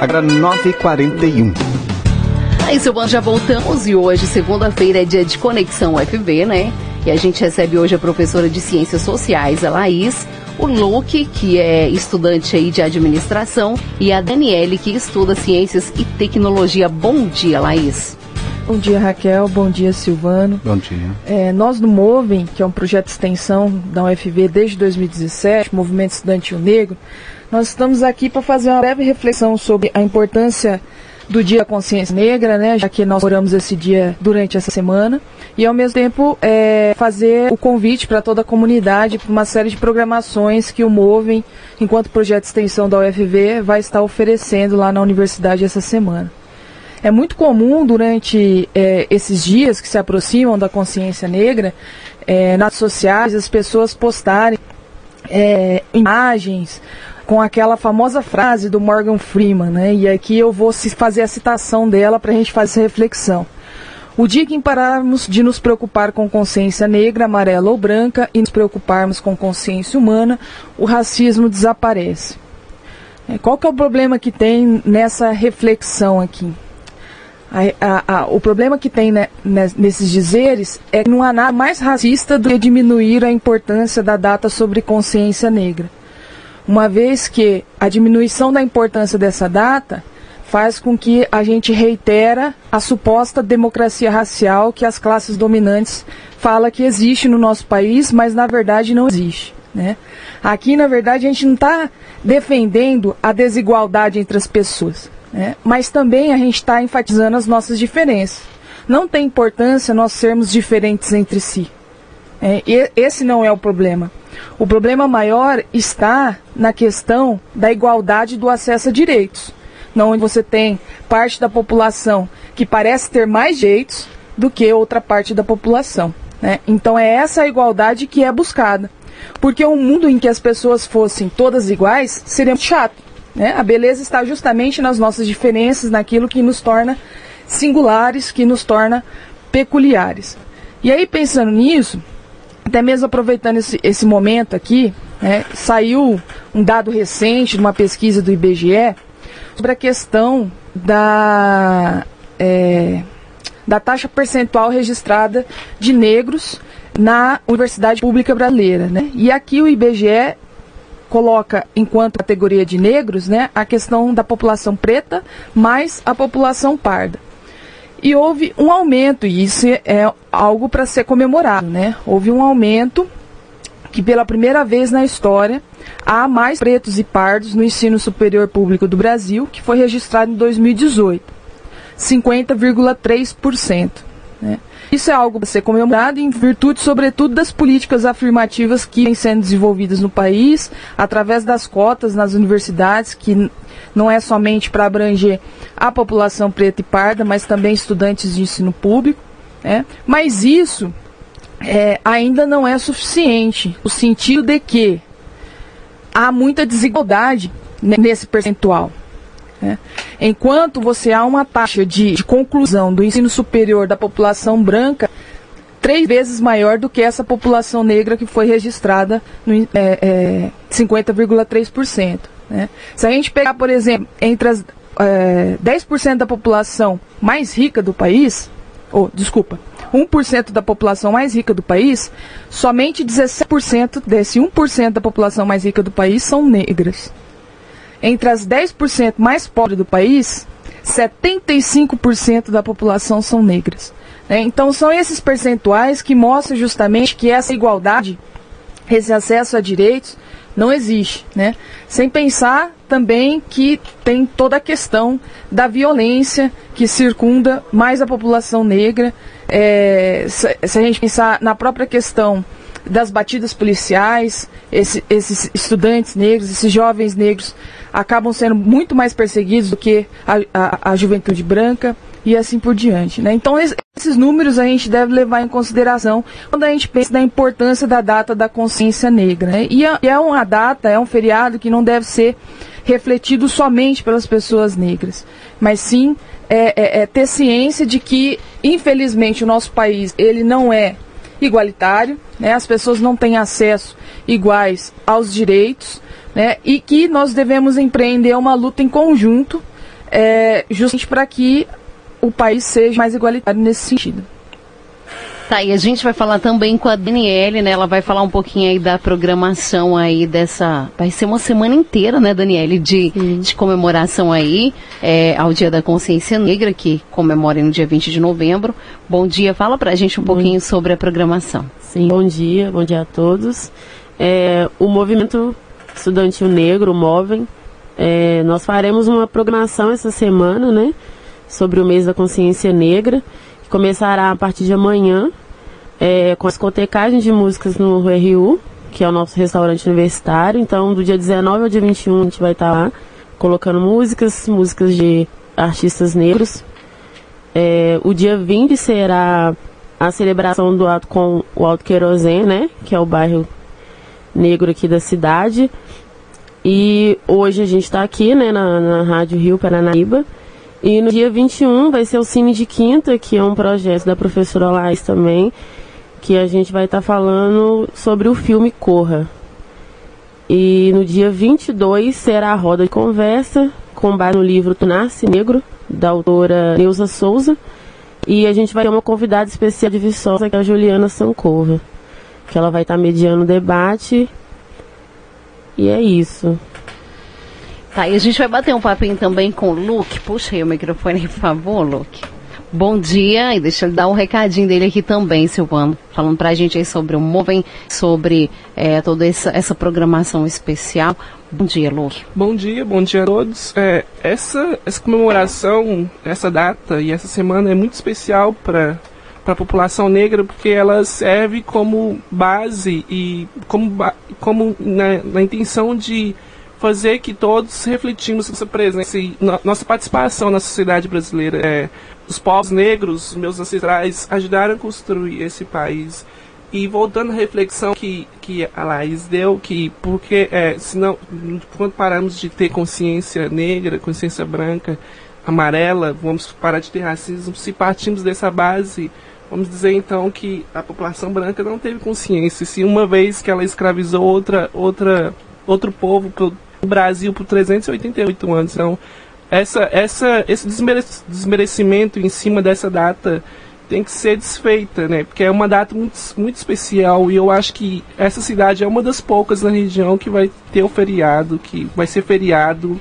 Agora 9h41. Aí, Silvano, já voltamos e hoje, segunda-feira, é dia de Conexão UFV, né? E a gente recebe hoje a professora de Ciências Sociais, a Laís, o Luke, que é estudante aí de administração, e a Daniele, que estuda Ciências e Tecnologia. Bom dia, Laís. Bom dia, Raquel. Bom dia, Silvano. Bom dia. É, nós no Movem, que é um projeto de extensão da UFV desde 2017, Movimento Estudantil Negro, nós estamos aqui para fazer uma breve reflexão sobre a importância do Dia da Consciência Negra, né, já que nós oramos esse dia durante essa semana, e ao mesmo tempo é, fazer o convite para toda a comunidade para uma série de programações que o Movem, enquanto projeto de extensão da UFV, vai estar oferecendo lá na universidade essa semana. É muito comum durante é, esses dias que se aproximam da consciência negra, é, nas sociais, as pessoas postarem é, imagens com aquela famosa frase do Morgan Freeman, né? E aqui eu vou fazer a citação dela para a gente fazer essa reflexão. O dia que pararmos de nos preocupar com consciência negra, amarela ou branca e nos preocuparmos com consciência humana, o racismo desaparece. É, qual que é o problema que tem nessa reflexão aqui? A, a, a, o problema que tem né, nesses dizeres é que não há nada mais racista do que diminuir a importância da data sobre consciência negra. Uma vez que a diminuição da importância dessa data faz com que a gente reitera a suposta democracia racial que as classes dominantes falam que existe no nosso país, mas na verdade não existe. Né? Aqui, na verdade, a gente não está defendendo a desigualdade entre as pessoas. Né? Mas também a gente está enfatizando as nossas diferenças. Não tem importância nós sermos diferentes entre si. É, esse não é o problema. O problema maior está na questão da igualdade do acesso a direitos. Não onde você tem parte da população que parece ter mais direitos do que outra parte da população. Né? Então é essa igualdade que é buscada. Porque um mundo em que as pessoas fossem todas iguais seria chato. Né? A beleza está justamente nas nossas diferenças, naquilo que nos torna singulares, que nos torna peculiares. E aí, pensando nisso, até mesmo aproveitando esse, esse momento aqui, né, saiu um dado recente de uma pesquisa do IBGE sobre a questão da, é, da taxa percentual registrada de negros na Universidade Pública Brasileira. Né? E aqui o IBGE coloca enquanto categoria de negros, né, a questão da população preta mais a população parda. E houve um aumento, e isso é algo para ser comemorado, né? Houve um aumento que pela primeira vez na história há mais pretos e pardos no ensino superior público do Brasil, que foi registrado em 2018, 50,3%. Né? Isso é algo para ser comemorado em virtude, sobretudo, das políticas afirmativas que vêm sendo desenvolvidas no país, através das cotas nas universidades, que não é somente para abranger a população preta e parda, mas também estudantes de ensino público. Né? Mas isso é, ainda não é suficiente, no sentido de que há muita desigualdade nesse percentual. Né? Enquanto você há uma taxa de, de conclusão do ensino superior da população branca três vezes maior do que essa população negra que foi registrada no é, é, 50,3%. Né? Se a gente pegar, por exemplo, entre as é, 10% da população mais rica do país, ou desculpa, 1% da população mais rica do país, somente 17% desse 1% da população mais rica do país são negras. Entre as 10% mais pobres do país, 75% da população são negras. Né? Então, são esses percentuais que mostram justamente que essa igualdade, esse acesso a direitos, não existe. Né? Sem pensar também que tem toda a questão da violência que circunda mais a população negra. É, se, a gente pensar na própria questão das batidas policiais, esse, esses estudantes negros, esses jovens negros acabam sendo muito mais perseguidos do que a, a, a juventude branca e assim por diante. Né? Então, esses números a gente deve levar em consideração quando a gente pensa na importância da data da consciência negra. Né? E, é, é uma data, é um feriado que não deve ser refletido somente pelas pessoas negras, mas sim é, é, é ter ciência de que, infelizmente, o nosso país ele não é igualitário, né? as pessoas não têm acesso iguais aos direitos, né, e que nós devemos empreender uma luta em conjunto, é, justamente para que o país seja mais igualitário nesse sentido. Tá, e a gente vai falar também com a Daniele, né? Ela vai falar um pouquinho aí da programação aí dessa. Vai ser uma semana inteira, né, Daniele, de, de comemoração aí é, ao Dia da Consciência Negra, que comemora no dia 20 de novembro. Bom dia, fala pra gente um pouquinho sobre a programação. Sim, bom dia, bom dia a todos. É, o movimento estudantil negro, MOVEM, é, nós faremos uma programação essa semana, né? Sobre o mês da consciência negra começará a partir de amanhã é, com as discotecagem de músicas no RU, que é o nosso restaurante universitário. Então, do dia 19 ao dia 21, a gente vai estar lá colocando músicas, músicas de artistas negros. É, o dia 20 será a celebração do ato com o Alto Querosene, né? Que é o bairro negro aqui da cidade. E hoje a gente está aqui, né, na, na Rádio Rio Paranaíba. E no dia 21 vai ser o Cine de Quinta, que é um projeto da professora Laís também, que a gente vai estar tá falando sobre o filme Corra. E no dia 22 será a roda de conversa com base no livro Nasce Negro, da autora Neuza Souza. E a gente vai ter uma convidada especial de Viçosa, que é a Juliana Sancova, que ela vai estar tá mediando o debate. E é isso. Tá, e a gente vai bater um papinho também com o Luke. Puxa aí o microfone, por favor, Luke. Bom dia, e deixa ele dar um recadinho dele aqui também, Silvano, falando pra gente aí sobre o Movem, sobre é, toda essa, essa programação especial. Bom dia, Luke. Bom dia, bom dia a todos. É, essa, essa comemoração, essa data e essa semana é muito especial para para a população negra porque ela serve como base e como, como na, na intenção de fazer que todos refletimos nossa presença e nossa participação na sociedade brasileira. É, os povos negros, meus ancestrais, ajudaram a construir esse país. E voltando à reflexão que, que a Laís deu, que porque é, senão, quando paramos de ter consciência negra, consciência branca, amarela, vamos parar de ter racismo, se partimos dessa base, vamos dizer então que a população branca não teve consciência. Se uma vez que ela escravizou outra, outra, outro povo o Brasil por 388 anos. Então, essa, essa, esse desmerecimento em cima dessa data tem que ser desfeita, né? Porque é uma data muito, muito especial e eu acho que essa cidade é uma das poucas na região que vai ter o feriado, que vai ser feriado,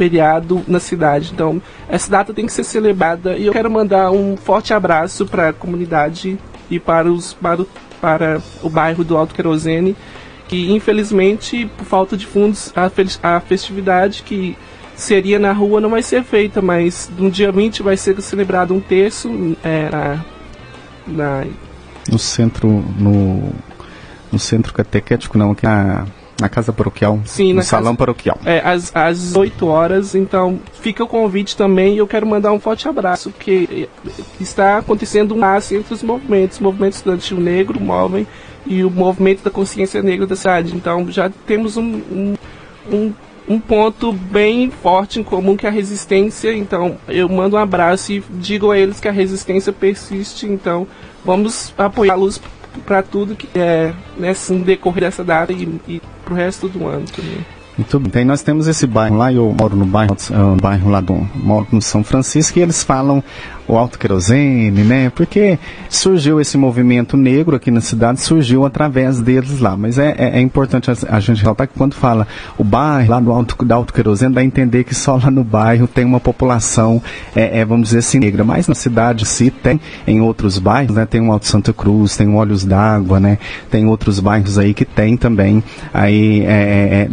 feriado na cidade. Então, essa data tem que ser celebrada e eu quero mandar um forte abraço para a comunidade e para os para o, para o bairro do Alto Querosene que infelizmente, por falta de fundos, a, a festividade que seria na rua não vai ser feita, mas no dia 20 vai ser celebrado um terço é, na, na, no centro no, no centro catequético não aqui na, na casa paroquial sim no salão casa, paroquial é às, às 8 horas então fica o convite também e eu quero mandar um forte abraço porque está acontecendo um laço entre os movimentos o movimento estudantil negro movem e o movimento da consciência negra da cidade. Então já temos um, um, um, um ponto bem forte em comum que é a resistência. Então eu mando um abraço e digo a eles que a resistência persiste. Então vamos apoiá-los para tudo que é nesse decorrer dessa data e, e para o resto do ano também. Muito bem. Então, nós temos esse bairro lá, eu moro no bairro, uh, bairro lá do moro no São Francisco, e eles falam o alto querosene, né? Porque surgiu esse movimento negro aqui na cidade, surgiu através deles lá. Mas é, é, é importante a, gente ressaltar que quando fala o bairro lá do alto, do alto querosene, dá a entender que só lá no bairro tem uma população, é, é, vamos dizer assim, negra. Mas na cidade se tem, em outros bairros, né? Tem o Alto Santa Cruz, tem o Olhos d'Água, né? Tem outros bairros aí que tem também aí é,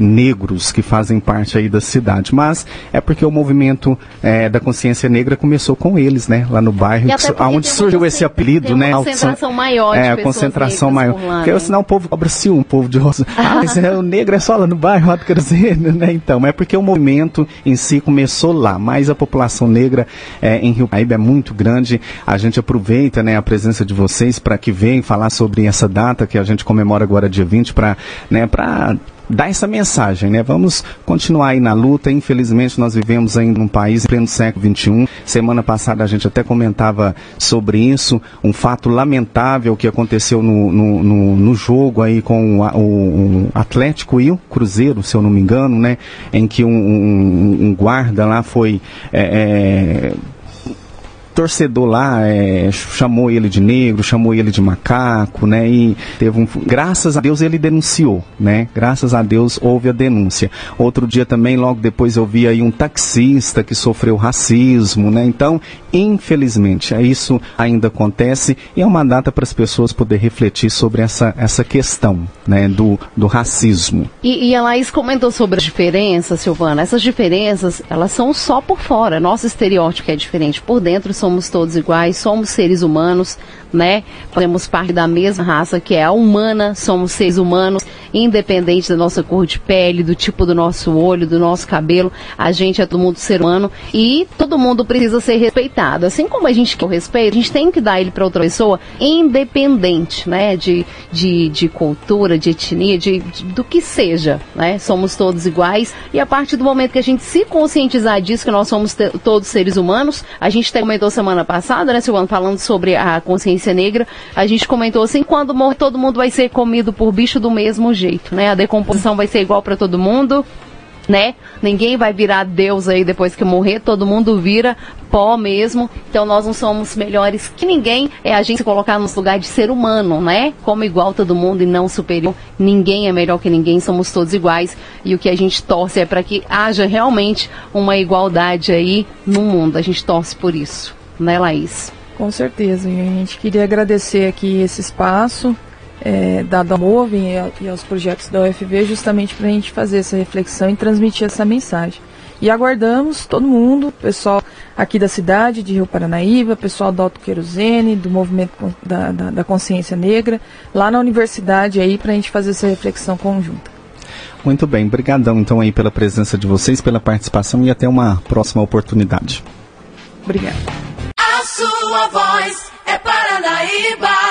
que fazem parte aí da cidade. Mas é porque o movimento é, da consciência negra começou com eles, né? lá no bairro, aonde surgiu esse apelido, né? A concentração maior de É, a concentração maior. Lá, Porque né? senão o povo cobra-se um povo de rosa. ah, mas é, o negro é só lá no bairro, do Cruzeiro, né? Então, é porque o movimento em si começou lá, mas a população negra é, em Rio Paraíba é muito grande. A gente aproveita, né, a presença de vocês para que venham falar sobre essa data que a gente comemora agora dia 20 para, né, para dar essa mensagem, né? Vamos continuar aí na luta. Infelizmente, nós vivemos ainda num país em pleno século XXI. Semana passada a gente até comentava sobre isso, um fato lamentável que aconteceu no, no, no, no jogo aí com o, o, o, Atlético e o Cruzeiro, se eu não me engano, né? Em que um, um, um guarda lá foi. É, é, torcedor lá é, chamou ele de negro, chamou ele de macaco, né? E teve um. Graças a Deus ele denunciou, né? Graças a Deus houve a denúncia. Outro dia também, logo depois, eu vi aí um taxista que sofreu racismo, né? Então, infelizmente, é isso ainda acontece e é uma data para as pessoas poder refletir sobre essa, essa questão, né? Do, do racismo. E, e a Laís comentou sobre as diferenças, Silvana. Essas diferenças, elas são só por fora. Nosso estereótipo é diferente. Por dentro são somos todos iguais, somos seres humanos, né? Fazemos parte da mesma raça que é a humana, somos seres humanos, independente da nossa cor de pele, do tipo do nosso olho, do nosso cabelo, a gente é todo mundo ser humano e todo mundo precisa ser respeitado. Assim como a gente quer o respeito, a gente tem que dar ele para outra pessoa, independente, né? De, de, de cultura, de etnia, de, de, do que seja, né? Somos todos iguais e a partir do momento que a gente se conscientizar disso, que nós somos todos seres humanos, a gente até comentou semana passada, né, Silvano, falando sobre a consciência negra, a gente comentou assim, quando morrer todo mundo vai ser comido por bicho do mesmo jeito, né? A decomposição vai ser igual para todo mundo, né? Ninguém vai virar Deus aí depois que morrer, todo mundo vira pó mesmo. Então nós não somos melhores que ninguém. É a gente se colocar nos lugar de ser humano, né? Como igual todo mundo e não superior. Ninguém é melhor que ninguém, somos todos iguais. E o que a gente torce é para que haja realmente uma igualdade aí no mundo. A gente torce por isso né, Laís? Com certeza. E a gente queria agradecer aqui esse espaço é, dado ao Movem e aos projetos da UFV justamente para a gente fazer essa reflexão e transmitir essa mensagem. E aguardamos todo mundo, pessoal aqui da cidade, de Rio Paranaíba, pessoal do Alto Querosene, do Movimento da, da, da Consciência Negra, lá na universidade aí para a gente fazer essa reflexão conjunta. Muito bem, brigadão então aí pela presença de vocês, pela participação e até uma próxima oportunidade. Obrigada sua voz é Paranaíba.